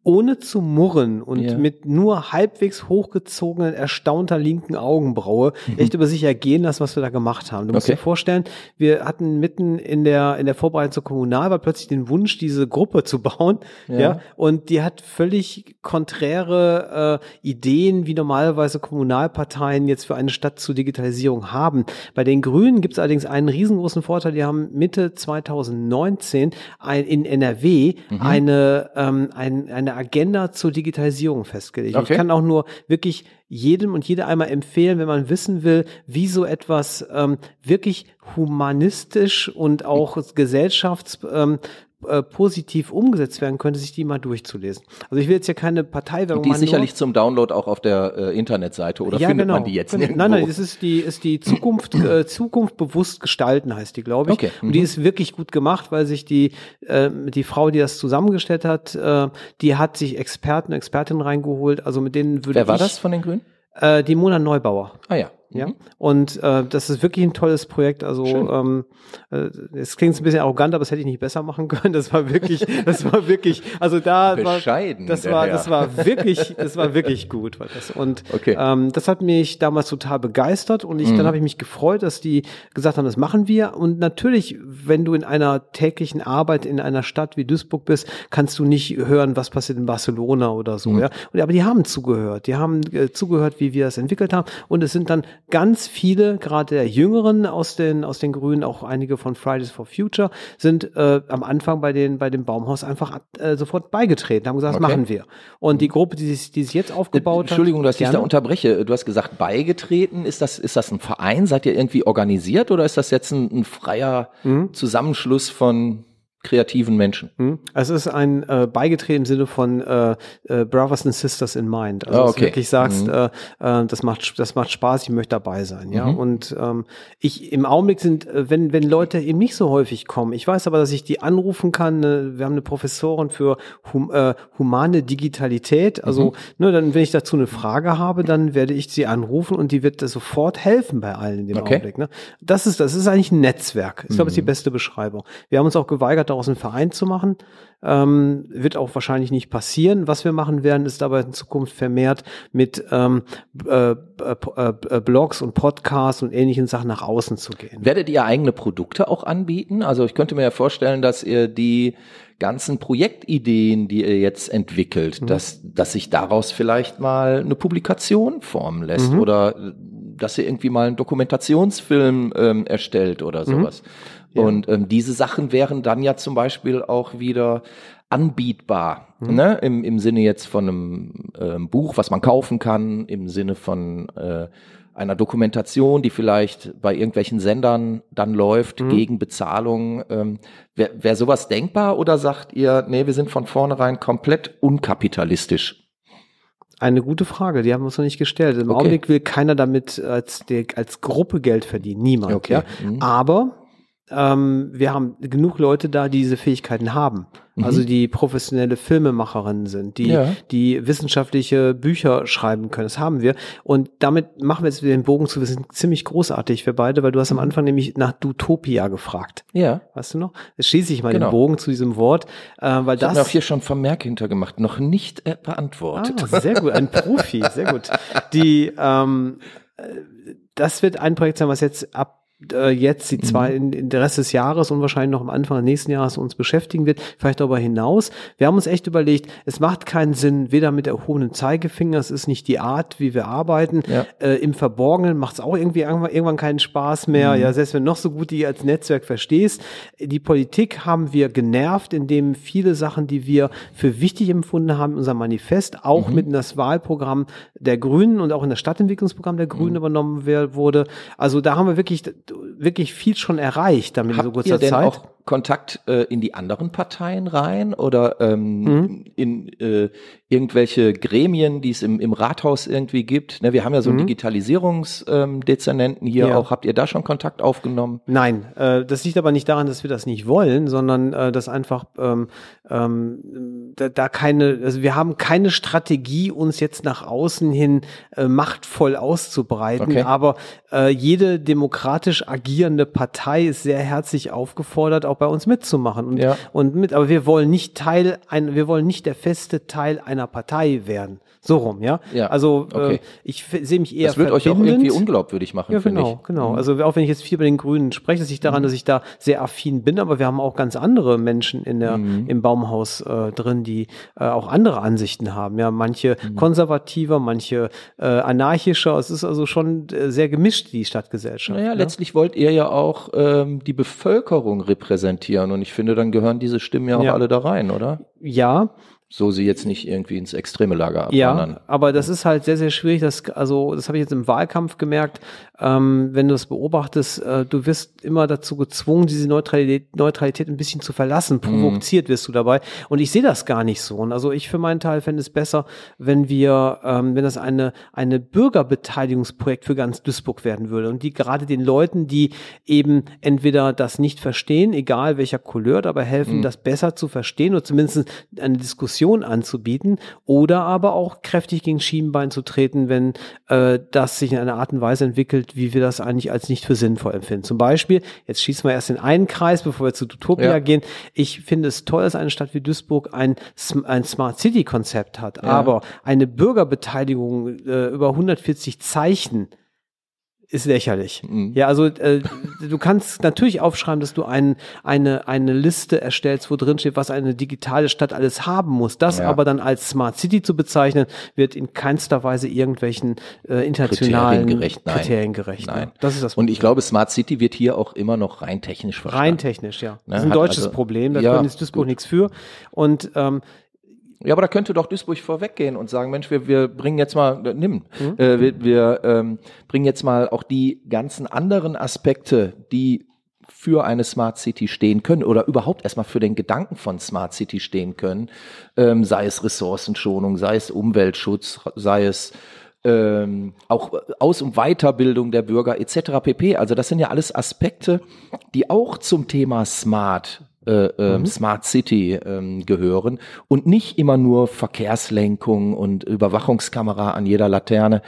ohne zu murren und ja. mit nur halbwegs hochgezogenen, erstaunter linken Augenbraue mhm. echt über sich ergehen lassen, was wir da gemacht haben. Du musst okay. dir vorstellen, wir hatten mitten in der, in der Vorbereitung zur Kommunalwahl plötzlich den Wunsch, diese Gruppe zu bauen, ja, ja und die hat völlig konträre äh, Ideen, wie normalerweise Kommunalparteien jetzt für eine Stadt zur Digitalisierung haben. Bei den Grünen gibt es allerdings einen riesengroßen Vorteil, die haben Mitte 2019 ein, in NRW mhm. eine, ähm, ein, eine Agenda zur Digitalisierung festgelegt. Okay. Ich kann auch nur wirklich jedem und jeder einmal empfehlen, wenn man wissen will, wie so etwas ähm, wirklich humanistisch und auch gesellschafts ähm, äh, positiv umgesetzt werden könnte, sich die mal durchzulesen. Also ich will jetzt ja keine Parteiwerbung Die ist sicherlich zum Download auch auf der äh, Internetseite oder ja, findet genau. man die jetzt genau. nirgendwo? Nein, nein, das ist die, ist die Zukunft, äh, [clears throat] Zukunft bewusst gestalten heißt die, glaube ich. Okay. Mhm. Und die mhm. ist wirklich gut gemacht, weil sich die, äh, die Frau, die das zusammengestellt hat, äh, die hat sich Experten, Expertinnen reingeholt. Also mit denen würde Wer war das von den Grünen? Äh, die Mona Neubauer. Ah ja. Ja, mhm. und äh, das ist wirklich ein tolles Projekt. Also ähm, äh, es klingt ein bisschen arrogant, aber das hätte ich nicht besser machen [laughs] können. Das war wirklich, das war wirklich, also da Bescheiden, war, das war, das war wirklich, das war wirklich gut. War das. Und okay. ähm, das hat mich damals total begeistert und ich, mhm. dann habe ich mich gefreut, dass die gesagt haben, das machen wir. Und natürlich, wenn du in einer täglichen Arbeit in einer Stadt wie Duisburg bist, kannst du nicht hören, was passiert in Barcelona oder so. Mhm. Ja, und, aber die haben zugehört, die haben äh, zugehört, wie wir es entwickelt haben und es sind dann ganz viele, gerade der Jüngeren aus den, aus den Grünen, auch einige von Fridays for Future, sind äh, am Anfang bei den, bei dem Baumhaus einfach äh, sofort beigetreten, haben gesagt, okay. das machen wir. Und die Gruppe, die sich, die sich jetzt aufgebaut Entschuldigung, hat. Entschuldigung, dass ich da unterbreche. Du hast gesagt, beigetreten. Ist das, ist das ein Verein? Seid ihr irgendwie organisiert oder ist das jetzt ein, ein freier mhm. Zusammenschluss von kreativen Menschen. Hm? Es ist ein äh, beigetreten im Sinne von äh, äh, Brothers and Sisters in Mind. Also oh, okay. du wirklich sagst, mhm. äh, äh, das macht das macht Spaß, ich möchte dabei sein. Ja. Mhm. Und ähm, ich im Augenblick sind, äh, wenn wenn Leute eben nicht so häufig kommen, ich weiß aber, dass ich die anrufen kann. Äh, wir haben eine Professorin für hum, äh, humane Digitalität. Also mhm. ne, dann, wenn ich dazu eine Frage habe, dann werde ich sie anrufen und die wird sofort helfen bei allen in dem okay. Augenblick. Ne? Das ist das ist eigentlich ein Netzwerk. Ich glaube, das ist die mhm. beste Beschreibung. Wir haben uns auch geweigert daraus einen Verein zu machen. Ähm, wird auch wahrscheinlich nicht passieren. Was wir machen werden, ist aber in Zukunft vermehrt mit ähm, äh, äh, äh, Blogs und Podcasts und ähnlichen Sachen nach außen zu gehen. Werdet ihr eigene Produkte auch anbieten? Also ich könnte mir ja vorstellen, dass ihr die ganzen Projektideen, die ihr jetzt entwickelt, mhm. dass, dass sich daraus vielleicht mal eine Publikation formen lässt mhm. oder äh, dass ihr irgendwie mal einen Dokumentationsfilm ähm, erstellt oder mhm. sowas. Mhm. Und ähm, diese Sachen wären dann ja zum Beispiel auch wieder anbietbar, mhm. ne? Im, im Sinne jetzt von einem ähm, Buch, was man kaufen kann, im Sinne von äh, einer Dokumentation, die vielleicht bei irgendwelchen Sendern dann läuft, mhm. gegen Bezahlung. Ähm, Wäre wär sowas denkbar oder sagt ihr, nee, wir sind von vornherein komplett unkapitalistisch? Eine gute Frage, die haben wir uns noch nicht gestellt. Im okay. Augenblick will keiner damit als, als Gruppe Geld verdienen, niemand. Okay. Ja? Mhm. Aber ähm, wir haben genug Leute da, die diese Fähigkeiten haben. Mhm. Also die professionelle Filmemacherinnen sind, die, ja. die wissenschaftliche Bücher schreiben können. Das haben wir. Und damit machen wir jetzt den Bogen zu, wir sind ziemlich großartig für beide, weil du hast am mhm. Anfang nämlich nach Dutopia gefragt. Ja. Weißt du noch? Jetzt schließe ich mal genau. den Bogen zu diesem Wort, äh, weil ich das. Ich habe auch hier schon Vermerk hintergemacht, noch nicht äh, beantwortet. Ah, sehr gut, ein Profi, sehr gut. [laughs] Die, ähm, äh, das wird ein Projekt sein, was jetzt ab äh, jetzt die zwei mhm. in, in der Rest des Jahres und wahrscheinlich noch am Anfang des nächsten Jahres uns beschäftigen wird, vielleicht darüber hinaus. Wir haben uns echt überlegt, es macht keinen Sinn, weder mit erhobenen Zeigefinger, es ist nicht die Art, wie wir arbeiten. Ja. Äh, Im Verborgenen macht es auch irgendwie irgendwann, keinen Spaß mehr. Mhm. Ja, selbst wenn du noch so gut die als Netzwerk verstehst. Die Politik haben wir genervt, indem viele Sachen, die wir für wichtig empfunden haben, in unserem Manifest, auch mhm. mit in das Wahlprogramm der Grünen und auch in das Stadtentwicklungsprogramm der Grünen mhm. übernommen wurde. Also da haben wir wirklich wirklich viel schon erreicht damit Habt in so kurzer Zeit. Auch Kontakt äh, in die anderen Parteien rein oder ähm, mhm. in äh, irgendwelche Gremien, die es im, im Rathaus irgendwie gibt? Ne, wir haben ja so einen mhm. Digitalisierungsdezernenten ähm, hier ja. auch. Habt ihr da schon Kontakt aufgenommen? Nein, äh, das liegt aber nicht daran, dass wir das nicht wollen, sondern äh, dass einfach ähm, ähm, da, da keine, also wir haben keine Strategie, uns jetzt nach außen hin äh, machtvoll auszubreiten, okay. aber äh, jede demokratisch agierende Partei ist sehr herzlich aufgefordert, auch bei uns mitzumachen. Und, ja. und mit, aber wir wollen nicht Teil, ein, wir wollen nicht der feste Teil einer Partei werden. So rum, ja. ja. Also äh, ich sehe mich eher Das wird euch auch irgendwie unglaubwürdig machen, ja, genau, ich. genau. Mhm. Also auch wenn ich jetzt viel bei den Grünen spreche, das liegt daran, mhm. dass ich da sehr affin bin, aber wir haben auch ganz andere Menschen in der mhm. im Baumhaus äh, drin, die äh, auch andere Ansichten haben. Ja, manche mhm. konservativer, manche äh, anarchischer. Es ist also schon äh, sehr gemischt die Stadtgesellschaft. Naja, ne? letztlich wollt ihr ja auch ähm, die Bevölkerung repräsentieren und ich finde, dann gehören diese Stimmen ja auch ja. alle da rein, oder? Ja, so sie jetzt nicht irgendwie ins extreme Lager abwandern. Ja, aber das ist halt sehr, sehr schwierig. Das, also, das habe ich jetzt im Wahlkampf gemerkt. Ähm, wenn du es beobachtest, äh, du wirst immer dazu gezwungen, diese Neutralität, Neutralität ein bisschen zu verlassen. Mhm. Provoziert wirst du dabei. Und ich sehe das gar nicht so. Und also ich für meinen Teil fände es besser, wenn wir, ähm, wenn das eine, eine Bürgerbeteiligungsprojekt für ganz Duisburg werden würde. Und die gerade den Leuten, die eben entweder das nicht verstehen, egal welcher Couleur, dabei helfen, mhm. das besser zu verstehen oder zumindest eine Diskussion anzubieten oder aber auch kräftig gegen Schienbein zu treten, wenn äh, das sich in einer Art und Weise entwickelt, entwickelt, wie wir das eigentlich als nicht für sinnvoll empfinden. Zum Beispiel, jetzt schießen wir erst in einen Kreis, bevor wir zu Utopia ja. gehen. Ich finde es toll, dass eine Stadt wie Duisburg ein, ein Smart City Konzept hat, ja. aber eine Bürgerbeteiligung äh, über 140 Zeichen ist lächerlich. Mhm. Ja, also äh, du kannst natürlich aufschreiben, dass du ein, eine, eine Liste erstellst, wo drin steht, was eine digitale Stadt alles haben muss. Das ja. aber dann als Smart City zu bezeichnen, wird in keinster Weise irgendwelchen äh, internationalen Kriterien gerecht. Nein. Kriterien gerecht Nein. Ne? Das ist das Problem. Und ich glaube, Smart City wird hier auch immer noch rein technisch verstanden. Rein technisch, ja. Das ist ein ne? deutsches also, Problem, da ja, können jetzt Duisburg nichts für. Und ähm, ja, aber da könnte doch Duisburg vorweggehen und sagen, Mensch, wir, wir bringen jetzt mal, äh, nimm, mhm. äh, wir, wir ähm, bringen jetzt mal auch die ganzen anderen Aspekte, die für eine Smart City stehen können oder überhaupt erstmal für den Gedanken von Smart City stehen können, ähm, sei es Ressourcenschonung, sei es Umweltschutz, sei es ähm, auch Aus- und Weiterbildung der Bürger etc. pp. Also das sind ja alles Aspekte, die auch zum Thema Smart äh, äh, mhm. Smart City ähm, gehören und nicht immer nur Verkehrslenkung und Überwachungskamera an jeder Laterne.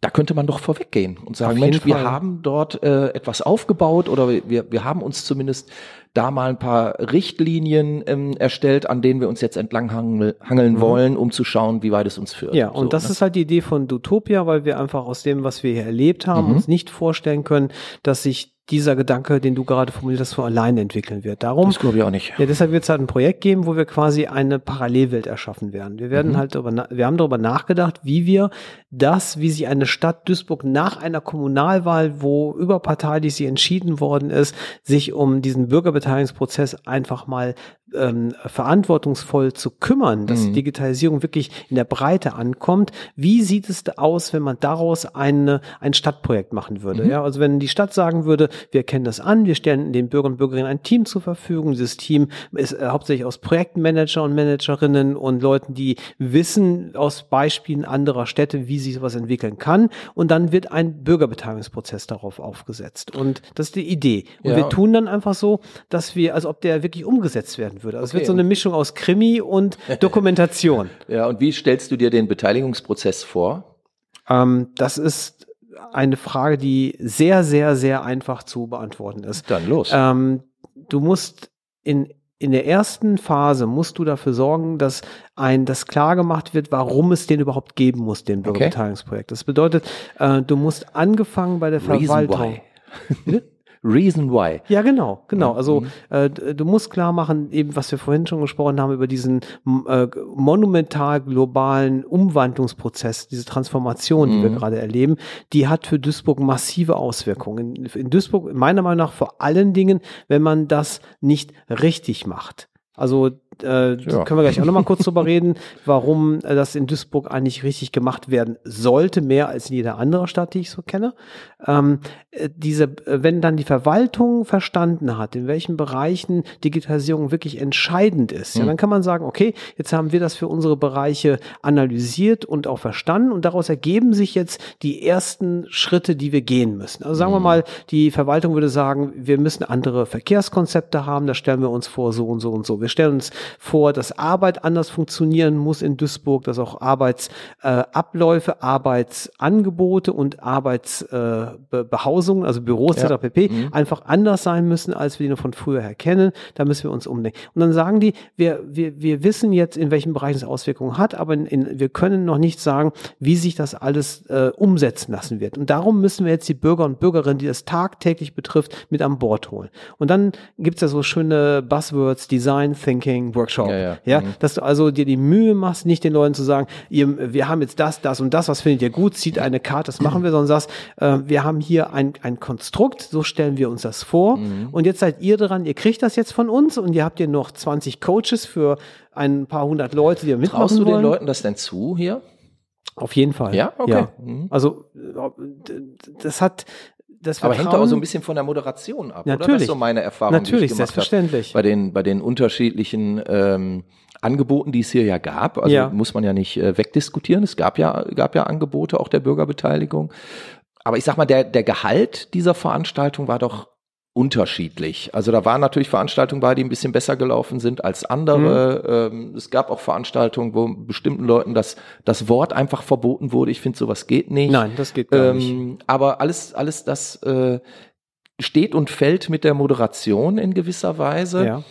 Da könnte man doch vorweggehen und sagen, Mensch, wir haben dort äh, etwas aufgebaut oder wir, wir haben uns zumindest da mal ein paar Richtlinien ähm, erstellt, an denen wir uns jetzt entlang hangeln, hangeln mhm. wollen, um zu schauen, wie weit es uns führt. Ja, und so, das ne? ist halt die Idee von Dutopia, weil wir einfach aus dem, was wir hier erlebt haben, mhm. uns nicht vorstellen können, dass sich dieser Gedanke, den du gerade formuliert hast, von alleine entwickeln wird. Darum, das glaube ich auch nicht. Ja, deshalb wird es halt ein Projekt geben, wo wir quasi eine Parallelwelt erschaffen werden. Wir werden mhm. halt darüber, wir haben darüber nachgedacht, wie wir das, wie sich eine Stadt Duisburg nach einer Kommunalwahl, wo überparteilich sie entschieden worden ist, sich um diesen Bürgerbeteiligungsprozess einfach mal ähm, verantwortungsvoll zu kümmern, dass mhm. Digitalisierung wirklich in der Breite ankommt. Wie sieht es aus, wenn man daraus eine, ein Stadtprojekt machen würde? Mhm. Ja, also wenn die Stadt sagen würde, wir kennen das an, wir stellen den Bürgern und Bürgerinnen ein Team zur Verfügung. Dieses Team ist äh, hauptsächlich aus Projektmanager und Managerinnen und Leuten, die wissen aus Beispielen anderer Städte, wie sich sowas entwickeln kann. Und dann wird ein Bürgerbeteiligungsprozess darauf aufgesetzt. Und das ist die Idee. Und ja. wir tun dann einfach so, dass wir, als ob der wirklich umgesetzt werden würde. Also okay. es wird so eine Mischung aus Krimi und [laughs] Dokumentation. ja, und wie stellst du dir den Beteiligungsprozess vor? Ähm, das ist eine Frage, die sehr, sehr, sehr einfach zu beantworten ist. Dann los. Ähm, du musst in in der ersten Phase musst du dafür sorgen, dass ein das klar gemacht wird, warum es den überhaupt geben muss, den Bürgerbeteiligungsprojekt. Okay. Das bedeutet, äh, du musst angefangen bei der Reason Verwaltung. [laughs] Reason Why. Ja, genau, genau. Also mhm. äh, du musst klar machen, eben was wir vorhin schon gesprochen haben über diesen äh, monumental globalen Umwandlungsprozess, diese Transformation, die wir mhm. gerade erleben, die hat für Duisburg massive Auswirkungen. In, in Duisburg meiner Meinung nach vor allen Dingen, wenn man das nicht richtig macht. Also äh, ja. können wir gleich auch nochmal kurz drüber reden, warum äh, das in Duisburg eigentlich richtig gemacht werden sollte, mehr als in jeder andere Stadt, die ich so kenne. Ähm, äh, diese, äh, wenn dann die Verwaltung verstanden hat, in welchen Bereichen Digitalisierung wirklich entscheidend ist, mhm. ja, dann kann man sagen, okay, jetzt haben wir das für unsere Bereiche analysiert und auch verstanden und daraus ergeben sich jetzt die ersten Schritte, die wir gehen müssen. Also sagen mhm. wir mal, die Verwaltung würde sagen, wir müssen andere Verkehrskonzepte haben, da stellen wir uns vor so und so und so. Wir stellen uns vor, dass Arbeit anders funktionieren muss in Duisburg, dass auch Arbeitsabläufe, äh, Arbeitsangebote und Arbeitsbehausungen, äh, also Büros ja. etc. pp. Mhm. einfach anders sein müssen, als wir die noch von früher her kennen. Da müssen wir uns umdenken. Und dann sagen die, wir, wir, wir wissen jetzt, in welchen Bereichen es Auswirkungen hat, aber in, in, wir können noch nicht sagen, wie sich das alles äh, umsetzen lassen wird. Und darum müssen wir jetzt die Bürger und Bürgerinnen, die das tagtäglich betrifft, mit an Bord holen. Und dann gibt's ja so schöne Buzzwords, Design Thinking, Workshop. Ja, ja. ja mhm. dass du also dir die Mühe machst, nicht den Leuten zu sagen, ihr, wir haben jetzt das, das und das, was findet ihr gut, zieht eine Karte, das machen wir, sondern sagst, äh, wir haben hier ein, ein Konstrukt, so stellen wir uns das vor. Mhm. Und jetzt seid ihr dran, ihr kriegt das jetzt von uns und ihr habt hier noch 20 Coaches für ein paar hundert Leute, die ihr mitmachen Traust du wollen. den Leuten das denn zu hier? Auf jeden Fall. Ja, okay. Ja. Mhm. Also das hat das Aber hängt auch so ein bisschen von der Moderation ab, natürlich, oder? Das ist so meine Erfahrung, natürlich, selbstverständlich. Bei den, bei den unterschiedlichen ähm, Angeboten, die es hier ja gab. Also ja. muss man ja nicht äh, wegdiskutieren. Es gab ja, gab ja Angebote auch der Bürgerbeteiligung. Aber ich sag mal, der, der Gehalt dieser Veranstaltung war doch unterschiedlich. Also da waren natürlich Veranstaltungen bei, die ein bisschen besser gelaufen sind als andere. Mhm. Ähm, es gab auch Veranstaltungen, wo bestimmten Leuten das, das Wort einfach verboten wurde. Ich finde, sowas geht nicht. Nein, das geht gar ähm, nicht. Aber alles, alles das äh, steht und fällt mit der Moderation in gewisser Weise. Ja.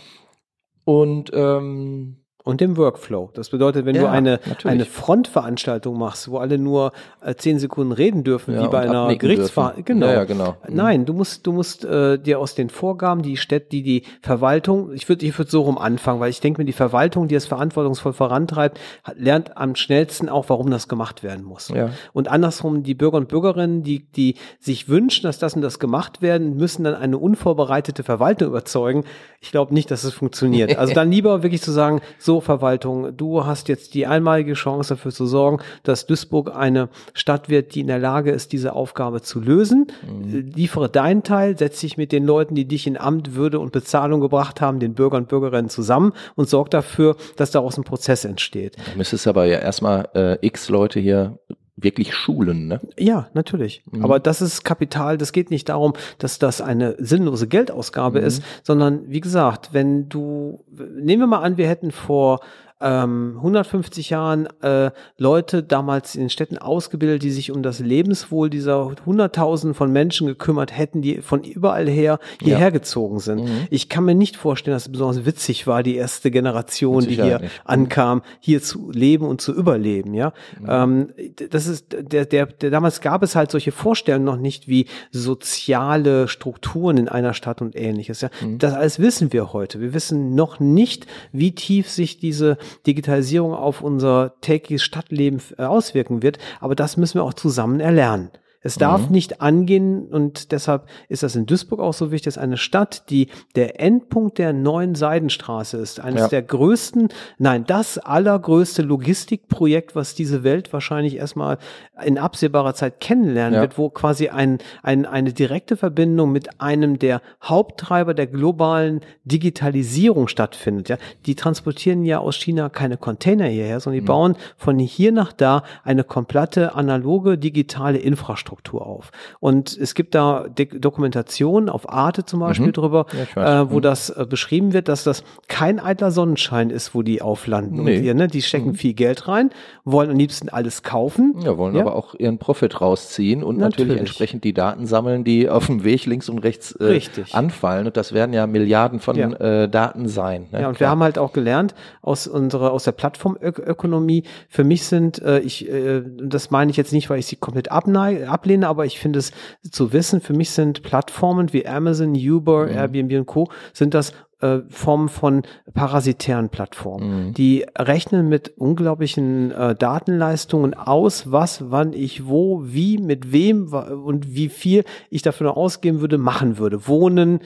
Und ähm, und dem Workflow. Das bedeutet, wenn ja, du eine, eine Frontveranstaltung machst, wo alle nur äh, zehn Sekunden reden dürfen, ja, wie bei einer Gerichtsverhandlung. Genau. Ja, genau. Mhm. Nein, du musst, du musst äh, dir aus den Vorgaben, die Städte, die die Verwaltung, ich würde ich würde so rum anfangen, weil ich denke mir, die Verwaltung, die es verantwortungsvoll vorantreibt, hat, lernt am schnellsten auch, warum das gemacht werden muss. Ja. Und andersrum, die Bürger und Bürgerinnen, die, die sich wünschen, dass das und das gemacht werden, müssen dann eine unvorbereitete Verwaltung überzeugen. Ich glaube nicht, dass es funktioniert. Also dann lieber wirklich zu sagen, so Verwaltung, du hast jetzt die einmalige Chance dafür zu sorgen, dass Duisburg eine Stadt wird, die in der Lage ist, diese Aufgabe zu lösen. Mhm. Liefere deinen Teil, setz dich mit den Leuten, die dich in Amt, Würde und Bezahlung gebracht haben, den Bürgern und Bürgerinnen zusammen und sorg dafür, dass daraus ein Prozess entsteht. Da müsstest aber ja erstmal äh, x Leute hier wirklich schulen, ne? Ja, natürlich. Mhm. Aber das ist Kapital, das geht nicht darum, dass das eine sinnlose Geldausgabe mhm. ist, sondern wie gesagt, wenn du, nehmen wir mal an, wir hätten vor ähm, 150 Jahren äh, Leute damals in den Städten ausgebildet, die sich um das Lebenswohl dieser Hunderttausenden von Menschen gekümmert hätten, die von überall her hierher ja. gezogen sind. Mhm. Ich kann mir nicht vorstellen, dass es besonders witzig war, die erste Generation, die hier nicht. ankam, hier zu leben und zu überleben. Ja, mhm. ähm, das ist der, der, der damals gab es halt solche Vorstellungen noch nicht wie soziale Strukturen in einer Stadt und ähnliches. Ja, mhm. das alles wissen wir heute. Wir wissen noch nicht, wie tief sich diese Digitalisierung auf unser tägliches Stadtleben äh, auswirken wird. Aber das müssen wir auch zusammen erlernen. Es darf mhm. nicht angehen und deshalb ist das in Duisburg auch so wichtig, dass eine Stadt, die der Endpunkt der neuen Seidenstraße ist, eines ja. der größten, nein, das allergrößte Logistikprojekt, was diese Welt wahrscheinlich erstmal in absehbarer Zeit kennenlernen ja. wird, wo quasi ein, ein, eine direkte Verbindung mit einem der Haupttreiber der globalen Digitalisierung stattfindet. Ja, die transportieren ja aus China keine Container hierher, sondern die mhm. bauen von hier nach da eine komplette analoge digitale Infrastruktur. Infrastruktur auf. Und es gibt da Dokumentationen auf Arte zum Beispiel mhm. drüber, ja, äh, wo mhm. das äh, beschrieben wird, dass das kein eitler Sonnenschein ist, wo die auflanden. Nee. Und hier, ne, die stecken mhm. viel Geld rein, wollen am liebsten alles kaufen. Ja, wollen ja. aber auch ihren Profit rausziehen und natürlich. natürlich. entsprechend die Daten sammeln, die auf dem Weg links und rechts äh, anfallen. Und das werden ja Milliarden von ja. Äh, Daten sein. Ne? Ja, und Klar. wir haben halt auch gelernt aus unserer, aus der Plattformökonomie, für mich sind, äh, ich, äh, das meine ich jetzt nicht, weil ich sie komplett abneige, ablehne, aber ich finde es zu wissen, für mich sind Plattformen wie Amazon, Uber, mhm. Airbnb und Co. sind das äh, Formen von parasitären Plattformen. Mhm. Die rechnen mit unglaublichen äh, Datenleistungen aus, was, wann ich wo, wie, mit wem und wie viel ich dafür noch ausgeben würde, machen würde. Wohnen,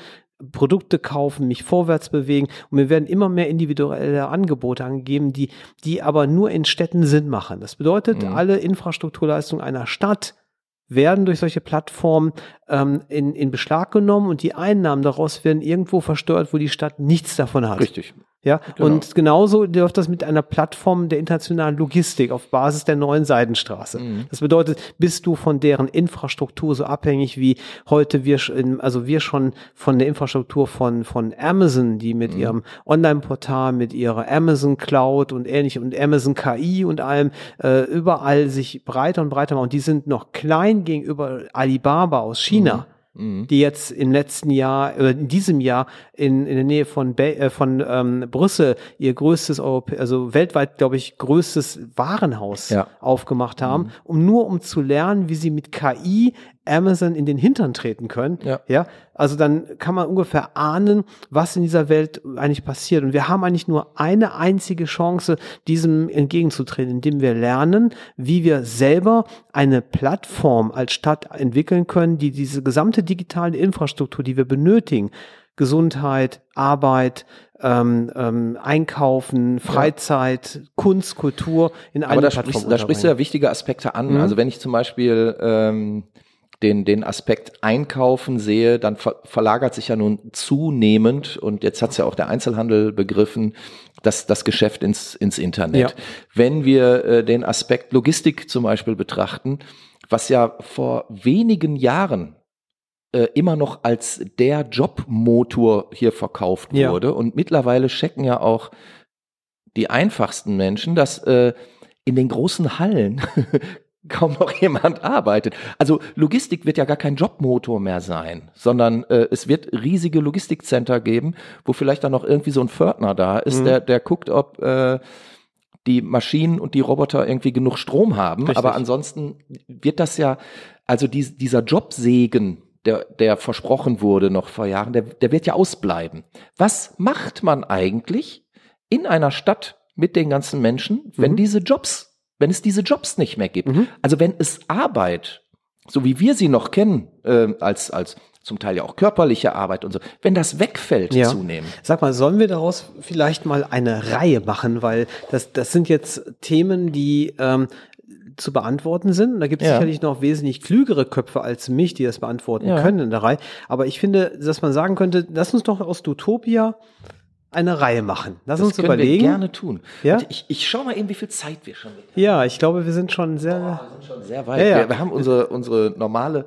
Produkte kaufen, mich vorwärts bewegen und mir werden immer mehr individuelle Angebote angegeben, die, die aber nur in Städten Sinn machen. Das bedeutet, Mhm. alle Infrastrukturleistungen einer Stadt werden durch solche Plattformen ähm, in, in Beschlag genommen und die Einnahmen daraus werden irgendwo versteuert, wo die Stadt nichts davon hat. Richtig. Ja, Genau. und genauso läuft das mit einer Plattform der internationalen Logistik auf Basis der neuen Seidenstraße. Mhm. Das bedeutet, bist du von deren Infrastruktur so abhängig wie heute wir, also wir schon von der Infrastruktur von, von Amazon, die mit Mhm. ihrem Online-Portal, mit ihrer Amazon Cloud und ähnlichem und Amazon KI und allem äh, überall sich breiter und breiter machen. Und die sind noch klein gegenüber Alibaba aus China Mhm. Die jetzt im letzten Jahr oder in diesem Jahr in, in der Nähe von, Be äh, von ähm, Brüssel ihr größtes Europä also weltweit glaube ich größtes Warenhaus Ja. aufgemacht haben, um nur um zu lernen, wie sie mit KI Amazon in den Hintern treten können. Ja. ja, also dann kann man ungefähr ahnen, was in dieser Welt eigentlich passiert. Und wir haben eigentlich nur eine einzige Chance, diesem entgegenzutreten, indem wir lernen, wie wir selber eine Plattform als Stadt entwickeln können, die diese gesamte digitale Infrastruktur, die wir benötigen, Gesundheit, Arbeit, ähm, ähm, Einkaufen, Freizeit, Kunst, Kultur in Aber eine da Plattform sprichst, da sprichst du ja wichtige Aspekte an. Mhm. Also wenn ich zum Beispiel ähm, den, den Aspekt Einkaufen sehe, dann ver verlagert sich ja nun zunehmend, und jetzt hat's ja auch der Einzelhandel begriffen, das, das Geschäft ins, ins Internet. Ja. Wenn wir äh, den Aspekt Logistik zum Beispiel betrachten, was ja vor wenigen Jahren äh, immer noch als der Jobmotor hier verkauft Ja. wurde. Und mittlerweile checken ja auch die einfachsten Menschen, dass äh, in den großen Hallen kaum noch jemand arbeitet. Also Logistik wird ja gar kein Jobmotor mehr sein, sondern äh, es wird riesige Logistikcenter geben, wo vielleicht dann noch irgendwie so ein Pförtner da ist, Mhm. der, der guckt, ob äh, die Maschinen und die Roboter irgendwie genug Strom haben. Richtig. Aber ansonsten wird das ja, also dies, dieser Jobsegen, der, der versprochen wurde noch vor Jahren, der, der wird ja ausbleiben. Was macht man eigentlich in einer Stadt mit den ganzen Menschen, wenn Mhm. diese Jobs, wenn es diese Jobs nicht mehr gibt? Mhm. Also wenn es Arbeit, so wie wir sie noch kennen, äh, als, als zum Teil ja auch körperliche Arbeit und so, wenn das wegfällt Ja. zunehmend. Sag mal, sollen wir daraus vielleicht mal eine Reihe machen, weil das, das sind jetzt Themen, die ähm, zu beantworten sind. Und da gibt es Ja. sicherlich noch wesentlich klügere Köpfe als mich, die das beantworten Ja. können in der Reihe. Aber ich finde, dass man sagen könnte, lass uns doch aus Utopia eine Reihe machen. Lass Das uns können überlegen. wir gerne tun. Ja? Und ich, ich schau mal eben, wie viel Zeit wir schon mit Ja, ich glaube, wir sind schon sehr. Wir sind schon sehr weit. Ja, ja. Wir, wir haben unsere, unsere normale,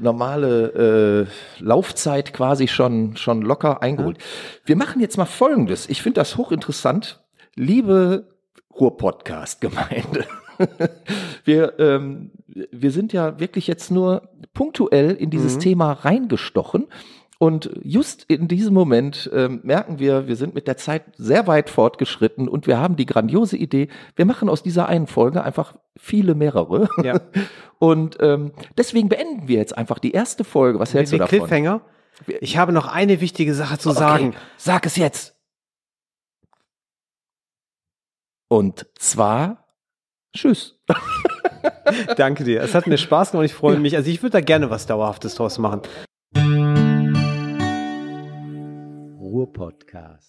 normale äh, Laufzeit quasi schon, schon locker eingeholt. Wir machen jetzt mal Folgendes. Ich finde das hochinteressant. Liebe Ruhr-Podcast-Gemeinde. [laughs] Wir, ähm, wir sind ja wirklich jetzt nur punktuell in dieses Mhm. Thema reingestochen. Und just in diesem Moment ähm, merken wir, wir sind mit der Zeit sehr weit fortgeschritten und wir haben die grandiose Idee, wir machen aus dieser einen Folge einfach viele mehrere. Ja. [laughs] Und ähm, deswegen beenden wir jetzt einfach die erste Folge. Was hältst Wie du davon? Cliffhanger. Ich habe noch eine wichtige Sache zu sagen. Okay, sag es jetzt. Und zwar Tschüss. [laughs] Danke dir. Es hat mir Spaß gemacht. Ich freue mich. Also ich würde da gerne was Dauerhaftes draus machen. Ruhr-Podcast.